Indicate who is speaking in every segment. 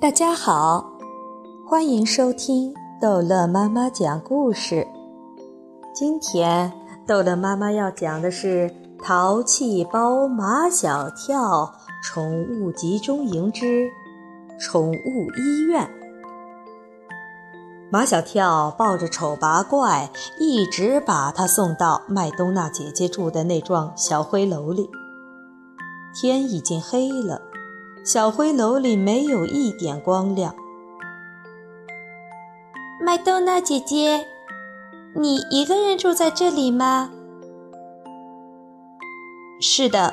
Speaker 1: 大家好，欢迎收听逗乐妈妈讲故事。今天逗乐妈妈要讲的是《淘气包马小跳宠物集中营之宠物医院》。马小跳抱着丑八怪，一直把他送到麦冬娜姐姐住的那幢小灰楼里。天已经黑了。小灰楼里没有一点光亮。
Speaker 2: 麦冬娜姐姐，你一个人住在这里吗？
Speaker 1: 是的，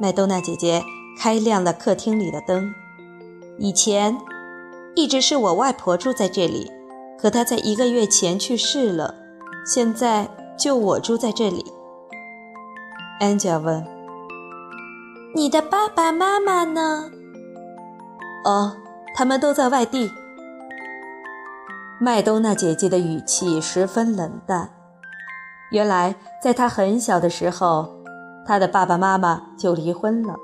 Speaker 1: 麦冬娜姐姐开亮了客厅里的灯。以前一直是我外婆住在这里，可她在一个月前去世了，现在就我住在这里。安吉尔问。
Speaker 2: 你的爸爸妈妈呢？
Speaker 1: 哦，他们都在外地。麦冬娜姐姐的语气十分冷淡。原来，在她很小的时候，她的爸爸妈妈就离婚了，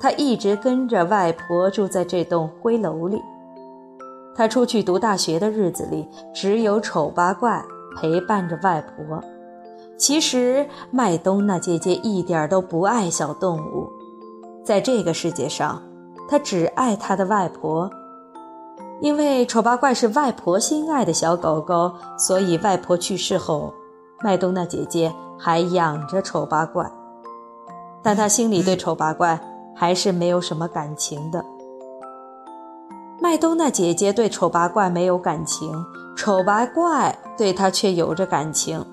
Speaker 1: 她一直跟着外婆住在这栋灰楼里。她出去读大学的日子里，只有丑八怪陪伴着外婆。其实，麦冬娜姐姐一点都不爱小动物。在这个世界上，他只爱他的外婆，因为丑八怪是外婆心爱的小狗狗，所以外婆去世后，麦冬娜姐姐还养着丑八怪。但她心里对丑八怪还是没有什么感情的。麦冬娜姐姐对丑八怪没有感情，丑八怪对她却有着感情。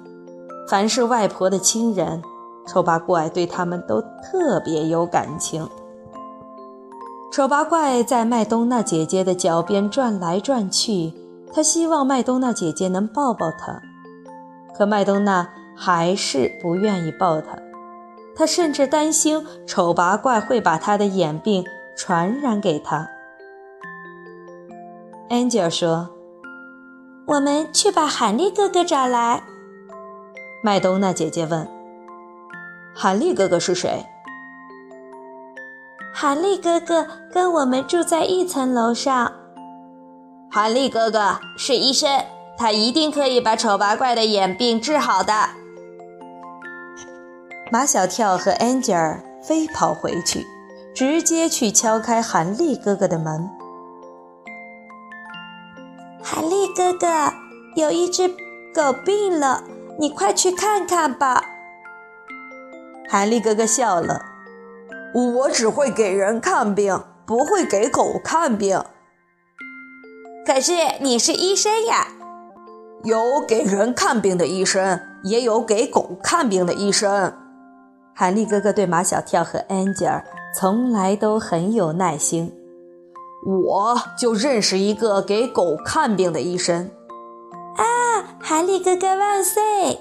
Speaker 1: 凡是外婆的亲人。丑八怪对他们都特别有感情。丑八怪在麦冬娜姐姐的脚边转来转去，他希望麦冬娜姐姐能抱抱他，可麦冬娜还是不愿意抱他。他甚至担心丑八怪会把他的眼病传染给他。Angel 说：“
Speaker 2: 我们去把韩立哥哥找来。”
Speaker 1: 麦冬娜姐姐问。韩立哥哥是谁？
Speaker 2: 韩立哥哥跟我们住在一层楼上。
Speaker 3: 韩立哥哥是医生，他一定可以把丑八怪的眼病治好的。
Speaker 1: 马小跳和安吉尔飞跑回去，直接去敲开韩立哥哥的门。
Speaker 2: 韩立哥哥，有一只狗病了，你快去看看吧。
Speaker 1: 韩立哥哥笑了：“
Speaker 4: 我只会给人看病，不会给狗看病。
Speaker 3: 可是你是医生呀，
Speaker 4: 有给人看病的医生，也有给狗看病的医生。”
Speaker 1: 韩立哥哥对马小跳和安吉尔从来都很有耐心。
Speaker 4: 我就认识一个给狗看病的医生。
Speaker 2: 啊，韩立哥哥万岁！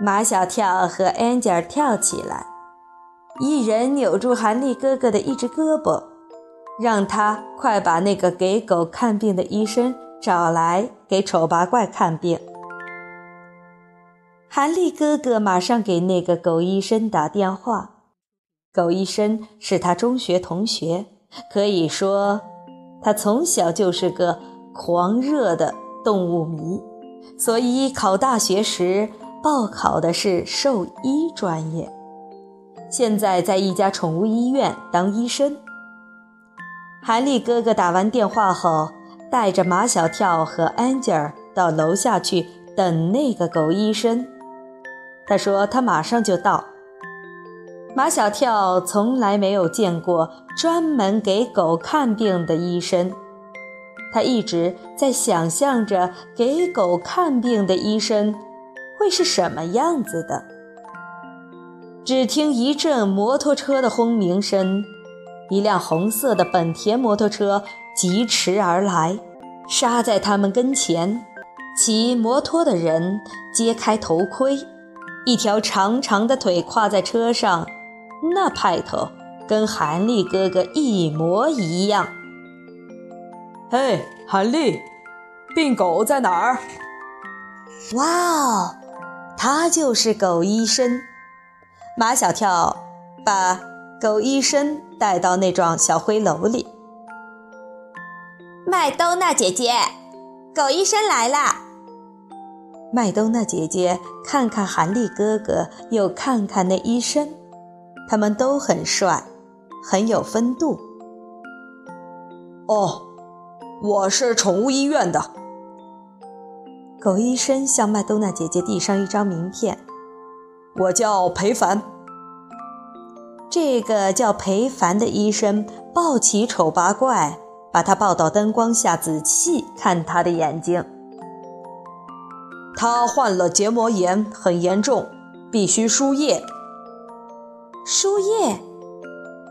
Speaker 1: 马小跳和安吉尔跳起来，一人扭住韩立哥哥的一只胳膊，让他快把那个给狗看病的医生找来给丑八怪看病。韩立哥哥马上给那个狗医生打电话，狗医生是他中学同学，可以说他从小就是个狂热的动物迷，所以考大学时。报考的是兽医专业，现在在一家宠物医院当医生。韩立哥哥打完电话后，带着马小跳和安吉尔到楼下去等那个狗医生。他说他马上就到。马小跳从来没有见过专门给狗看病的医生，他一直在想象着给狗看病的医生。会是什么样子的？只听一阵摩托车的轰鸣声，一辆红色的本田摩托车疾驰而来，刹在他们跟前。骑摩托的人揭开头盔，一条长长的腿跨在车上，那派头跟韩立哥哥一模一样。
Speaker 4: 嘿，韩立，病狗在哪儿？
Speaker 1: 哇哦！他就是狗医生，马小跳把狗医生带到那幢小灰楼里。
Speaker 3: 麦兜娜姐姐，狗医生来啦！
Speaker 1: 麦兜娜姐姐看看韩立哥哥，又看看那医生，他们都很帅，很有风度。
Speaker 4: 哦，我是宠物医院的。
Speaker 1: 狗医生向麦兜娜姐姐递上一张名片，
Speaker 4: 我叫裴凡。
Speaker 1: 这个叫裴凡的医生抱起丑八怪，把他抱到灯光下，仔细看他的眼睛。
Speaker 4: 他患了结膜炎，很严重，必须输液。
Speaker 1: 输液？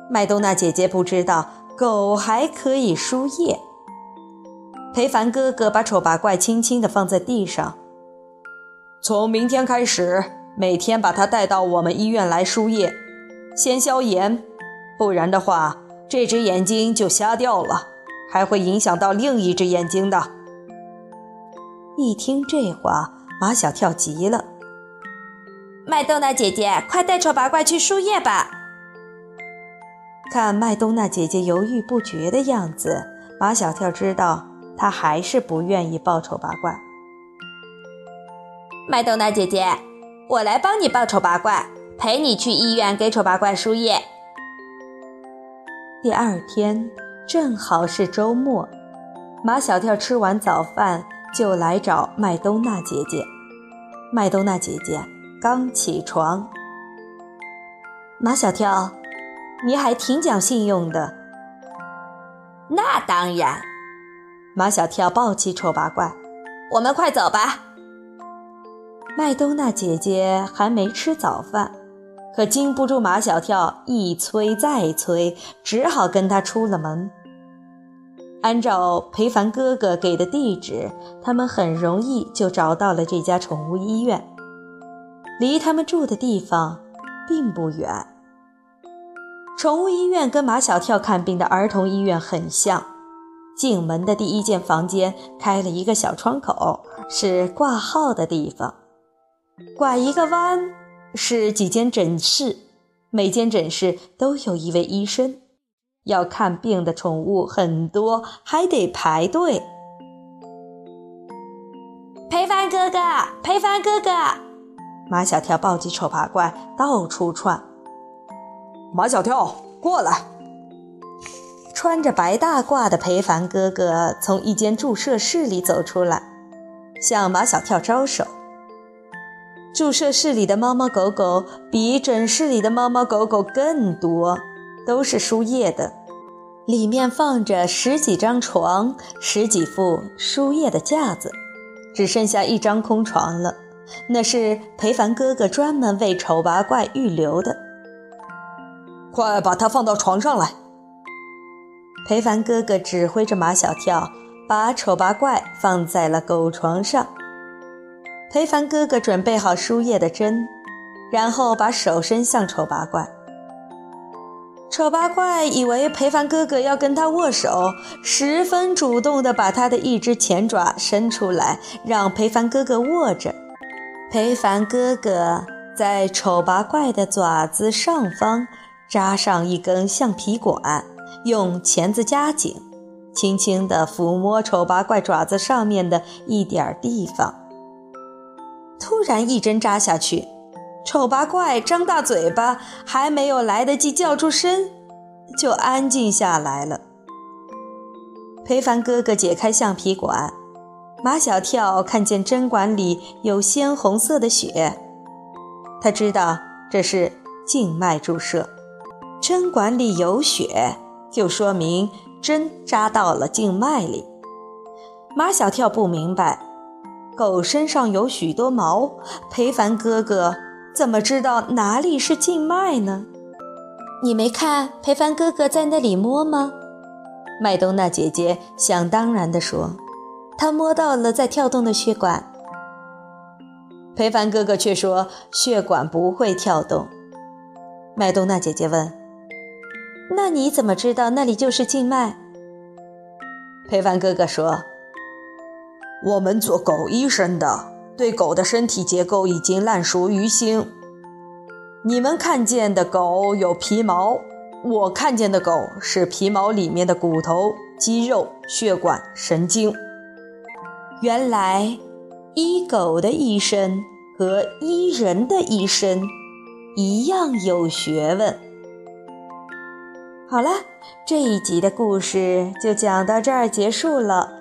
Speaker 1: 麦冬娜姐姐不知道狗还可以输液。裴凡哥哥把丑八怪轻轻地放在地上。
Speaker 4: 从明天开始，每天把他带到我们医院来输液。先消炎，不然的话，这只眼睛就瞎掉了，还会影响到另一只眼睛的。
Speaker 1: 一听这话，马小跳急了：“
Speaker 3: 麦冬娜姐姐，快带丑八怪去输液吧！”
Speaker 1: 看麦冬娜姐姐犹豫不决的样子，马小跳知道她还是不愿意抱丑八怪。
Speaker 3: 麦冬娜姐姐，我来帮你抱丑八怪。陪你去医院给丑八怪输液。
Speaker 1: 第二天正好是周末，马小跳吃完早饭就来找麦冬娜姐姐。麦冬娜姐姐刚起床，马小跳，你还挺讲信用的。
Speaker 3: 那当然。
Speaker 1: 马小跳抱起丑八怪，
Speaker 3: 我们快走吧。
Speaker 1: 麦冬娜姐姐还没吃早饭。可经不住马小跳一催再催，只好跟他出了门。按照裴凡哥哥给的地址，他们很容易就找到了这家宠物医院，离他们住的地方并不远。宠物医院跟马小跳看病的儿童医院很像，进门的第一间房间开了一个小窗口，是挂号的地方，拐一个弯。是几间诊室，每间诊室都有一位医生。要看病的宠物很多，还得排队。
Speaker 3: 裴凡哥哥，裴凡哥哥，
Speaker 1: 马小跳抱起丑八怪到处窜。
Speaker 4: 马小跳，过来！
Speaker 1: 穿着白大褂的裴凡哥哥从一间注射室里走出来，向马小跳招手。注射室里的猫猫狗狗比诊室里的猫猫狗狗更多，都是输液的。里面放着十几张床，十几副输液的架子，只剩下一张空床了。那是裴凡哥哥专门为丑八怪预留的。
Speaker 4: 快把它放到床上来！
Speaker 1: 裴凡哥哥指挥着马小跳，把丑八怪放在了狗床上。裴凡哥哥准备好输液的针，然后把手伸向丑八怪。丑八怪以为裴凡哥哥要跟他握手，十分主动地把他的一只前爪伸出来，让裴凡哥哥握着。裴凡哥哥在丑八怪的爪子上方扎上一根橡皮管，用钳子夹紧，轻轻地抚摸丑八怪爪子上面的一点地方。突然一针扎下去，丑八怪张大嘴巴，还没有来得及叫出声，就安静下来了。裴凡哥哥解开橡皮管，马小跳看见针管里有鲜红色的血，他知道这是静脉注射。针管里有血，就说明针扎到了静脉里。马小跳不明白。狗身上有许多毛，裴凡哥哥怎么知道哪里是静脉呢？你没看裴凡哥哥在那里摸吗？麦冬娜姐姐想当然地说：“他摸到了在跳动的血管。”裴凡哥哥却说：“血管不会跳动。”麦冬娜姐姐问：“那你怎么知道那里就是静脉？”裴凡哥哥说。
Speaker 4: 我们做狗医生的，对狗的身体结构已经烂熟于心。你们看见的狗有皮毛，我看见的狗是皮毛里面的骨头、肌肉、血管、神经。
Speaker 1: 原来，医狗的医生和医人的医生一样有学问。好了，这一集的故事就讲到这儿结束了。